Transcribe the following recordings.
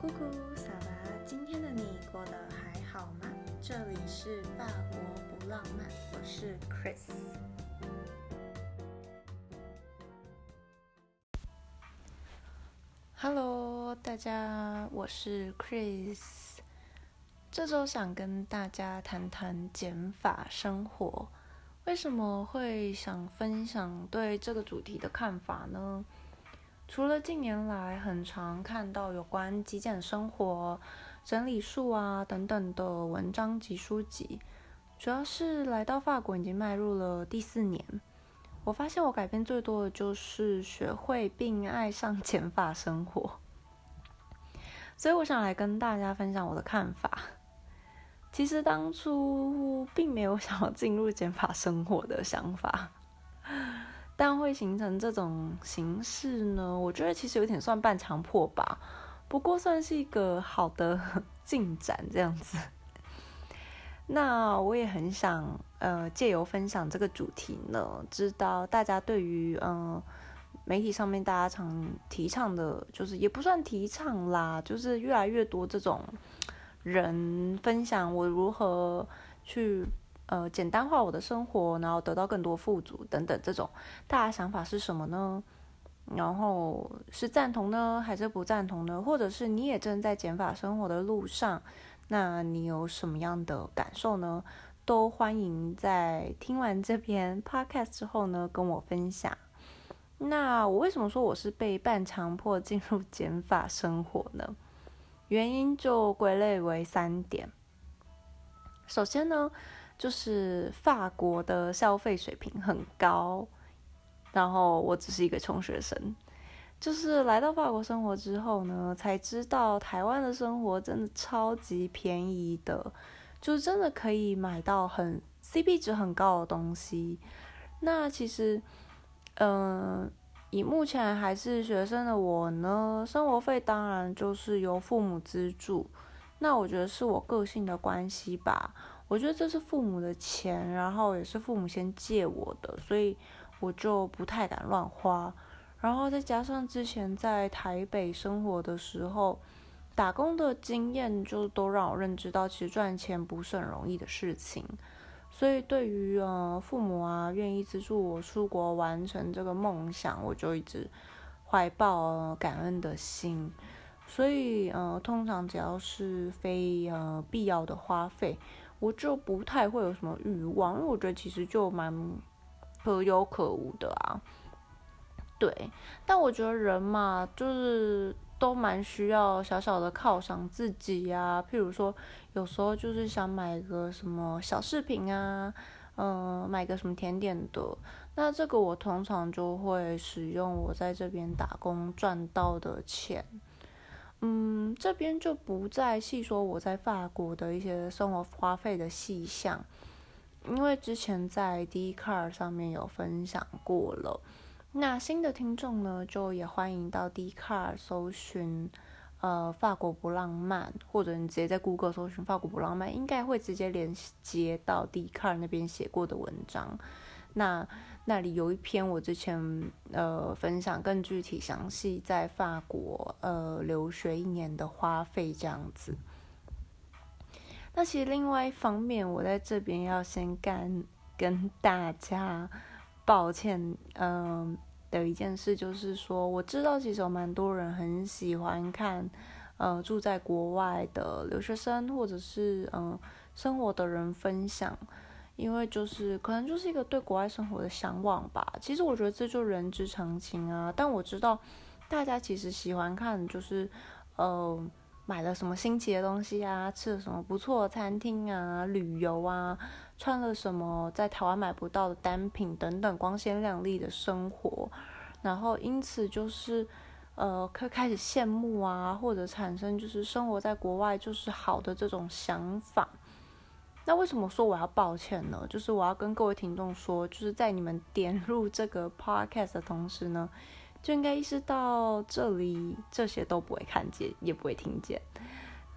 姑姑，萨拉，今天的你过得还好吗？这里是法国不浪漫，我是 Chris。Hello，大家，我是 Chris。这周想跟大家谈谈减法生活。为什么会想分享对这个主题的看法呢？除了近年来很常看到有关极简生活、整理术啊等等的文章及书籍，主要是来到法国已经迈入了第四年，我发现我改变最多的就是学会并爱上减法生活，所以我想来跟大家分享我的看法。其实当初并没有想要进入减法生活的想法。但会形成这种形式呢？我觉得其实有点算半强迫吧，不过算是一个好的 进展这样子。那我也很想呃借由分享这个主题呢，知道大家对于嗯媒体上面大家常提倡的，就是也不算提倡啦，就是越来越多这种人分享我如何去。呃，简单化我的生活，然后得到更多富足等等，这种大家想法是什么呢？然后是赞同呢，还是不赞同呢？或者是你也正在减法生活的路上，那你有什么样的感受呢？都欢迎在听完这篇 podcast 之后呢，跟我分享。那我为什么说我是被半强迫进入减法生活呢？原因就归类为三点。首先呢。就是法国的消费水平很高，然后我只是一个穷学生。就是来到法国生活之后呢，才知道台湾的生活真的超级便宜的，就真的可以买到很 CP 值很高的东西。那其实，嗯，以目前还是学生的我呢，生活费当然就是由父母资助。那我觉得是我个性的关系吧。我觉得这是父母的钱，然后也是父母先借我的，所以我就不太敢乱花。然后再加上之前在台北生活的时候，打工的经验就都让我认知到，其实赚钱不是很容易的事情。所以对于呃父母啊愿意资助我出国完成这个梦想，我就一直怀抱感恩的心。所以呃通常只要是非呃必要的花费。我就不太会有什么欲望，因为我觉得其实就蛮可有可无的啊。对，但我觉得人嘛，就是都蛮需要小小的犒赏自己呀。譬如说，有时候就是想买个什么小饰品啊，嗯，买个什么甜点的。那这个我通常就会使用我在这边打工赚到的钱。嗯，这边就不再细说我在法国的一些生活花费的细项，因为之前在 d c a r 上面有分享过了。那新的听众呢，就也欢迎到 d c a r 搜寻呃法国不浪漫，或者你直接在 Google 搜寻法国不浪漫，应该会直接连接到 d c a r 那边写过的文章。那那里有一篇我之前呃分享更具体详细在法国呃留学一年的花费这样子。那其实另外一方面，我在这边要先干跟大家抱歉，嗯的一件事就是说，我知道其实有蛮多人很喜欢看呃住在国外的留学生或者是嗯生活的人分享。因为就是可能就是一个对国外生活的向往吧。其实我觉得这就人之常情啊。但我知道大家其实喜欢看就是呃买了什么新奇的东西啊，吃了什么不错的餐厅啊，旅游啊，穿了什么在台湾买不到的单品等等，光鲜亮丽的生活。然后因此就是呃可开始羡慕啊，或者产生就是生活在国外就是好的这种想法。那为什么说我要抱歉呢？就是我要跟各位听众说，就是在你们 点入这个 podcast 的同时呢，就应该意识到这里这些都不会看见，也不会听见。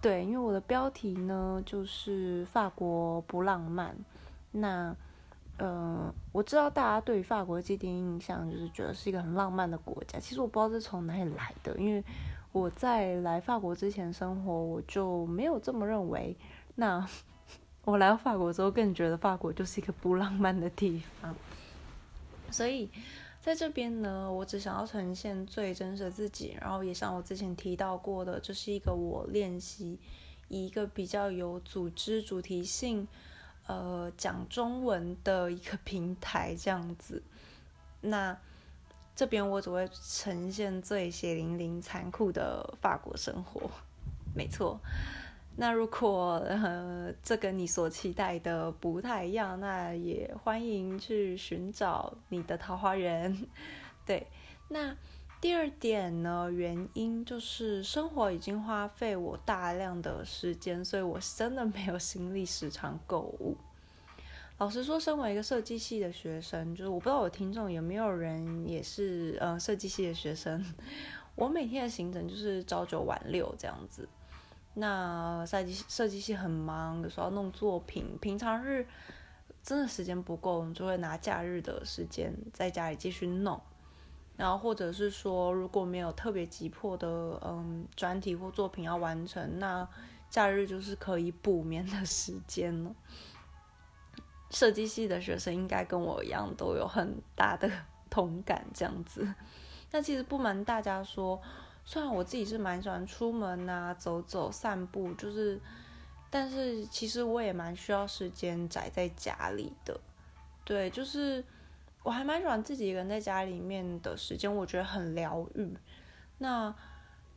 对，因为我的标题呢就是法国不浪漫。那，呃，我知道大家对于法国的既定印象就是觉得是一个很浪漫的国家。其实我不知道是从哪里来的，因为我在来法国之前生活，我就没有这么认为。那我来到法国之后，更觉得法国就是一个不浪漫的地方。所以在这边呢，我只想要呈现最真实的自己，然后也像我之前提到过的，这是一个我练习一个比较有组织、主题性，呃，讲中文的一个平台这样子。那。这边我只会呈现最血淋淋、残酷的法国生活，没错。那如果呃这跟你所期待的不太一样，那也欢迎去寻找你的桃花源。对，那第二点呢，原因就是生活已经花费我大量的时间，所以我真的没有心力时常购物。老实说，身为一个设计系的学生，就是我不知道我听众有没有人也是呃设计系的学生。我每天的行程就是朝九晚六这样子。那设计设计系很忙，有时候要弄作品，平常日真的时间不够，就会拿假日的时间在家里继续弄。然后或者是说，如果没有特别急迫的嗯专题或作品要完成，那假日就是可以补眠的时间了。设计系的学生应该跟我一样都有很大的同感，这样子。那其实不瞒大家说，虽然我自己是蛮喜欢出门啊、走走、散步，就是，但是其实我也蛮需要时间宅在家里的。对，就是我还蛮喜欢自己一个人在家里面的时间，我觉得很疗愈。那。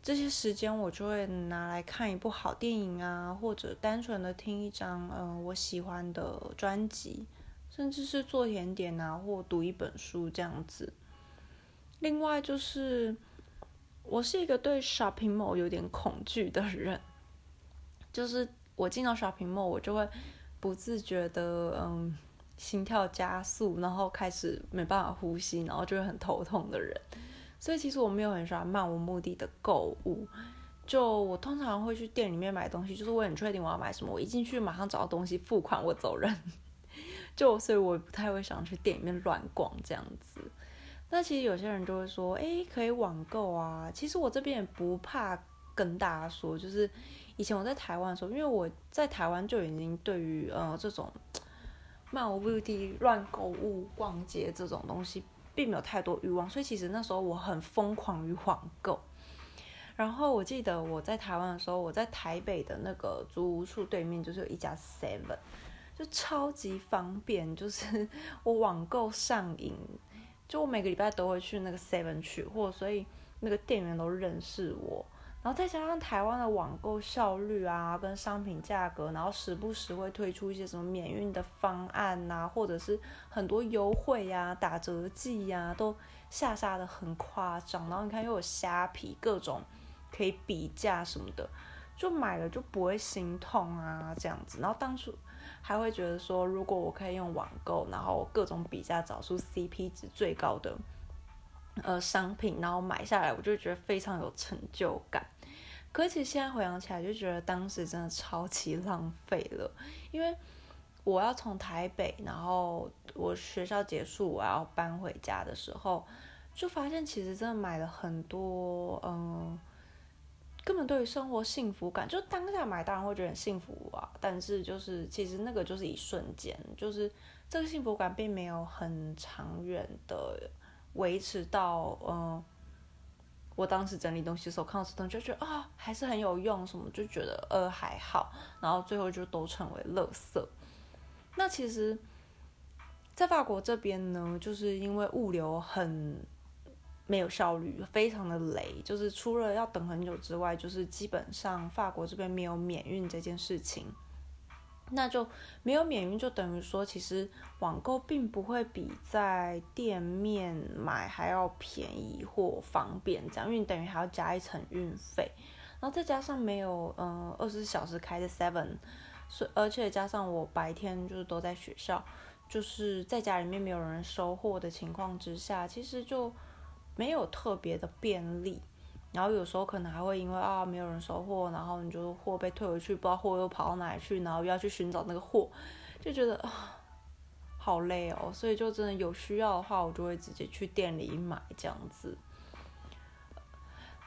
这些时间我就会拿来看一部好电影啊，或者单纯的听一张嗯我喜欢的专辑，甚至是做甜点啊，或读一本书这样子。另外就是我是一个对 shopping mall 有点恐惧的人，就是我进到 shopping mall 我就会不自觉的嗯心跳加速，然后开始没办法呼吸，然后就会很头痛的人。所以其实我没有很喜欢漫无目的的购物，就我通常会去店里面买东西，就是我很确定我要买什么，我一进去马上找到东西付款我走人，就所以我不太会想去店里面乱逛这样子。那其实有些人就会说，哎，可以网购啊。其实我这边也不怕跟大家说，就是以前我在台湾的时候，因为我在台湾就已经对于呃这种漫无目的乱购物、逛街这种东西。并没有太多欲望，所以其实那时候我很疯狂于网购。然后我记得我在台湾的时候，我在台北的那个租屋处对面就是有一家 Seven，就超级方便，就是 我网购上瘾，就我每个礼拜都会去那个 Seven 取货，所以那个店员都认识我。然后再加上台湾的网购效率啊，跟商品价格，然后时不时会推出一些什么免运的方案呐，或者是很多优惠呀、打折季呀，都下杀的很夸张。然后你看又有虾皮各种可以比价什么的，就买了就不会心痛啊这样子。然后当初还会觉得说，如果我可以用网购，然后各种比价找出 CP 值最高的呃商品，然后买下来，我就觉得非常有成就感。可其实现在回想起来，就觉得当时真的超级浪费了，因为我要从台北，然后我学校结束，我要搬回家的时候，就发现其实真的买了很多，嗯，根本对于生活幸福感，就当下买当然会觉得很幸福啊，但是就是其实那个就是一瞬间，就是这个幸福感并没有很长远的维持到，嗯。我当时整理东西的时候，看到这东西就觉得啊，还是很有用，什么就觉得呃还好，然后最后就都成为垃圾。那其实，在法国这边呢，就是因为物流很没有效率，非常的累，就是除了要等很久之外，就是基本上法国这边没有免运这件事情。那就没有免运，就等于说，其实网购并不会比在店面买还要便宜或方便，这样，因为等于还要加一层运费，然后再加上没有嗯二十四小时开的 Seven，所而且加上我白天就是都在学校，就是在家里面没有人收货的情况之下，其实就没有特别的便利。然后有时候可能还会因为啊没有人收货，然后你就货被退回去，不知道货又跑到哪里去，然后又要去寻找那个货，就觉得啊好累哦。所以就真的有需要的话，我就会直接去店里买这样子。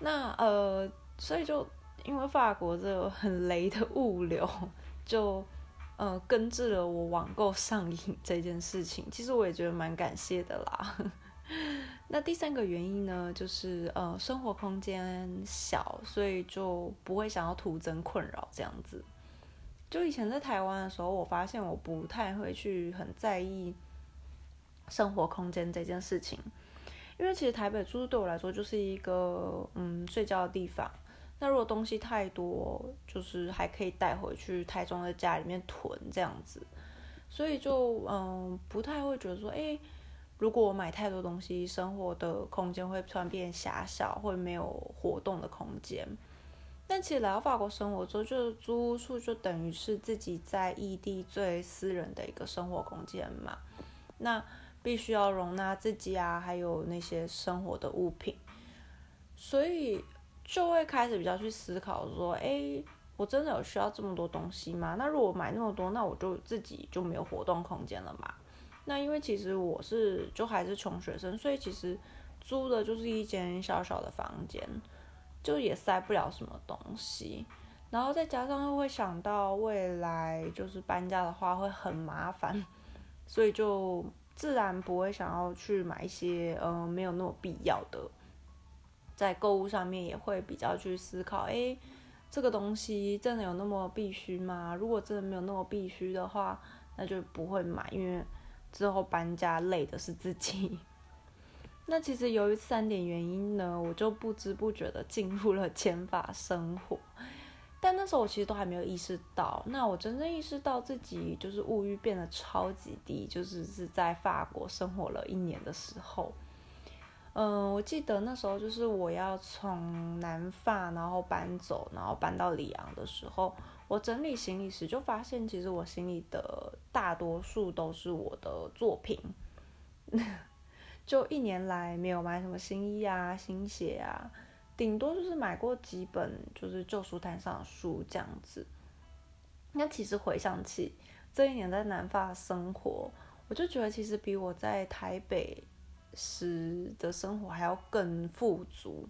那呃，所以就因为法国这个很雷的物流，就呃根治了我网购上瘾这件事情。其实我也觉得蛮感谢的啦。那第三个原因呢，就是呃生活空间小，所以就不会想要徒增困扰这样子。就以前在台湾的时候，我发现我不太会去很在意生活空间这件事情，因为其实台北住对我来说就是一个嗯睡觉的地方。那如果东西太多，就是还可以带回去台中的家里面囤这样子，所以就嗯不太会觉得说，哎，如果我买太多东西，生活的空间会突然变狭小，会没有活动的空间。但其实来到法国生活之后，就租屋处就等于是自己在异地最私人的一个生活空间嘛。那必须要容纳自己啊，还有那些生活的物品，所以就会开始比较去思考说，哎，我真的有需要这么多东西吗？那如果买那么多，那我就自己就没有活动空间了嘛。那因为其实我是就还是穷学生，所以其实租的就是一间小小的房间。就也塞不了什么东西，然后再加上又会想到未来就是搬家的话会很麻烦，所以就自然不会想要去买一些嗯没有那么必要的，在购物上面也会比较去思考，哎，这个东西真的有那么必须吗？如果真的没有那么必须的话，那就不会买，因为之后搬家累的是自己。那其实由于三点原因呢，我就不知不觉的进入了减法生活，但那时候我其实都还没有意识到。那我真正意识到自己就是物欲变得超级低，就是是在法国生活了一年的时候。嗯，我记得那时候就是我要从南法然后搬走，然后搬到里昂的时候，我整理行李时就发现，其实我行李的大多数都是我的作品。就一年来没有买什么新衣啊、新鞋啊，顶多就是买过几本就是旧书摊上的书这样子。那其实回想起这一年在南法生活，我就觉得其实比我在台北时的生活还要更富足。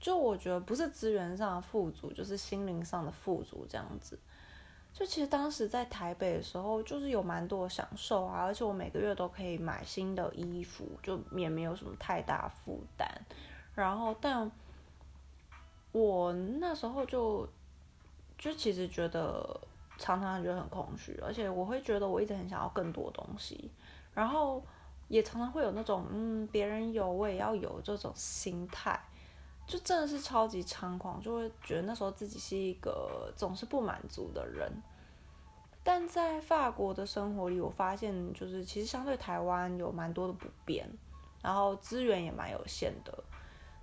就我觉得不是资源上的富足，就是心灵上的富足这样子。就其实当时在台北的时候，就是有蛮多享受啊，而且我每个月都可以买新的衣服，就也没有什么太大负担。然后，但我那时候就就其实觉得常常觉得很空虚，而且我会觉得我一直很想要更多东西，然后也常常会有那种嗯别人有我也要有这种心态。就真的是超级猖狂，就会觉得那时候自己是一个总是不满足的人。但在法国的生活里，我发现就是其实相对台湾有蛮多的不便，然后资源也蛮有限的，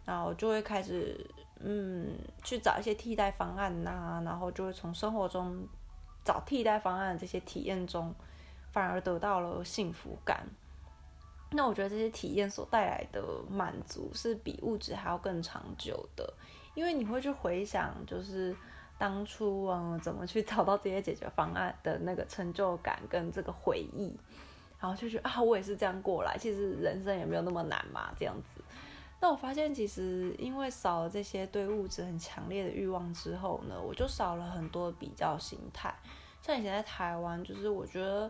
然后就会开始嗯去找一些替代方案呐，然后就会从生活中找替代方案这些体验中，反而得到了幸福感。那我觉得这些体验所带来的满足是比物质还要更长久的，因为你会去回想，就是当初嗯怎么去找到这些解决方案的那个成就感跟这个回忆，然后就觉得啊我也是这样过来，其实人生也没有那么难嘛这样子。那我发现其实因为少了这些对物质很强烈的欲望之后呢，我就少了很多比较心态。像以前在台湾，就是我觉得。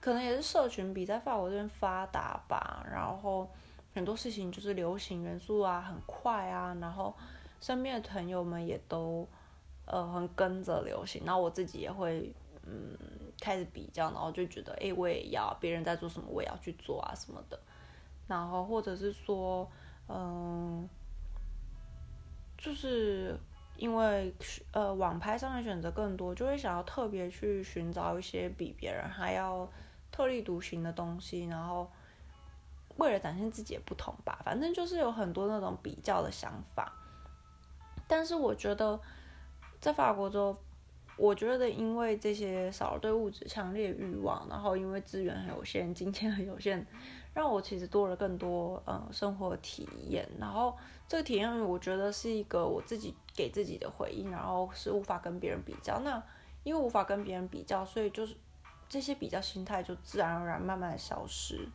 可能也是社群比在法国这边发达吧，然后很多事情就是流行元素啊，很快啊，然后身边的朋友们也都呃很跟着流行，然后我自己也会嗯开始比较，然后就觉得哎我也要别人在做什么我也要去做啊什么的，然后或者是说嗯就是因为呃网拍上面选择更多，就会想要特别去寻找一些比别人还要。特立独行的东西，然后为了展现自己的不同吧，反正就是有很多那种比较的想法。但是我觉得在法国之后，我觉得因为这些少了对物质强烈欲望，然后因为资源很有限，金钱很有限，让我其实多了更多呃生活体验。然后这个体验，我觉得是一个我自己给自己的回应，然后是无法跟别人比较。那因为无法跟别人比较，所以就是。这些比较心态就自然而然慢慢消失，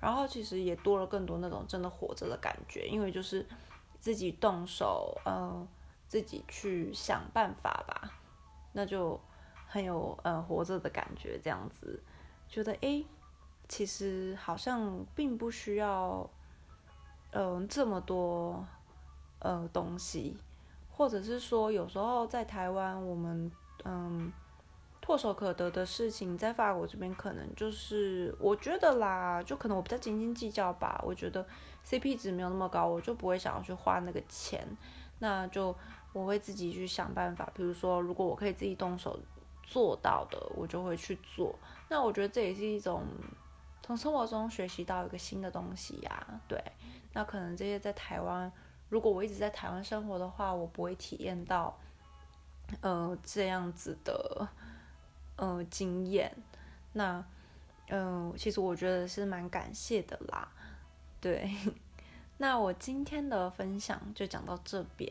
然后其实也多了更多那种真的活着的感觉，因为就是自己动手，嗯，自己去想办法吧，那就很有呃活着的感觉，这样子，觉得诶，其实好像并不需要，嗯，这么多呃东西，或者是说有时候在台湾我们嗯。唾手可得的事情，在法国这边可能就是我觉得啦，就可能我比较斤斤计较吧。我觉得 CP 值没有那么高，我就不会想要去花那个钱。那就我会自己去想办法，比如说如果我可以自己动手做到的，我就会去做。那我觉得这也是一种从生活中学习到一个新的东西呀。对，那可能这些在台湾，如果我一直在台湾生活的话，我不会体验到呃这样子的。呃，经验，那，嗯，其实我觉得是蛮感谢的啦，对。那我今天的分享就讲到这边，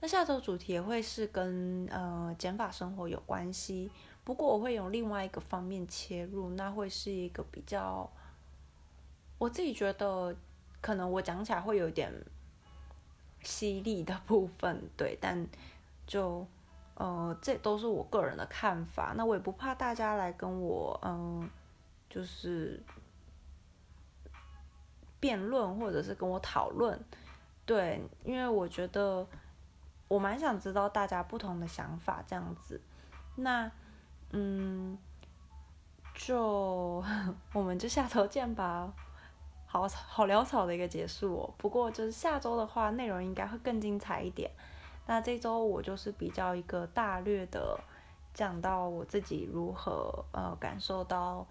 那下周主题也会是跟呃减法生活有关系，不过我会用另外一个方面切入，那会是一个比较，我自己觉得可能我讲起来会有点犀利的部分，对，但就。呃，这都是我个人的看法，那我也不怕大家来跟我，嗯，就是辩论或者是跟我讨论，对，因为我觉得我蛮想知道大家不同的想法这样子，那，嗯，就 我们就下周见吧，好好潦草的一个结束哦，不过就是下周的话，内容应该会更精彩一点。那这周我就是比较一个大略的讲到我自己如何呃感受到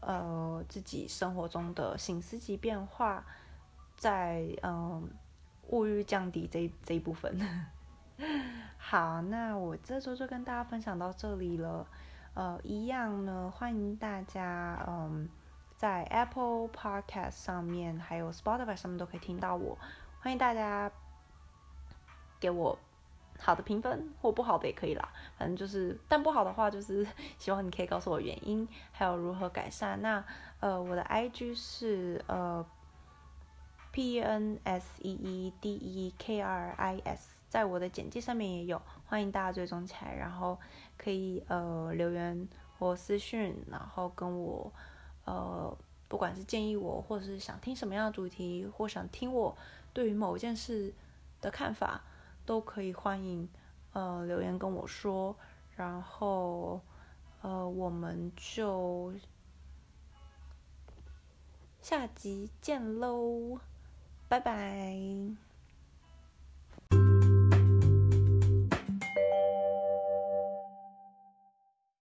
呃自己生活中的醒思及变化，在嗯物欲降低这这一部分。好，那我这周就跟大家分享到这里了。呃，一样呢，欢迎大家嗯在 Apple Podcast 上面还有 Spotify 上面都可以听到我，欢迎大家给我。好的评分或不好的也可以啦，反正就是，但不好的话就是 希望你可以告诉我原因，还有如何改善。那呃，我的 IG 是呃 P N S E E D E K R I S，在我的简介上面也有，欢迎大家追踪起来，然后可以呃留言或私讯，然后跟我呃不管是建议我，或者是想听什么样的主题，或想听我对于某一件事的看法。都可以欢迎，呃，留言跟我说，然后，呃，我们就下集见喽，拜拜。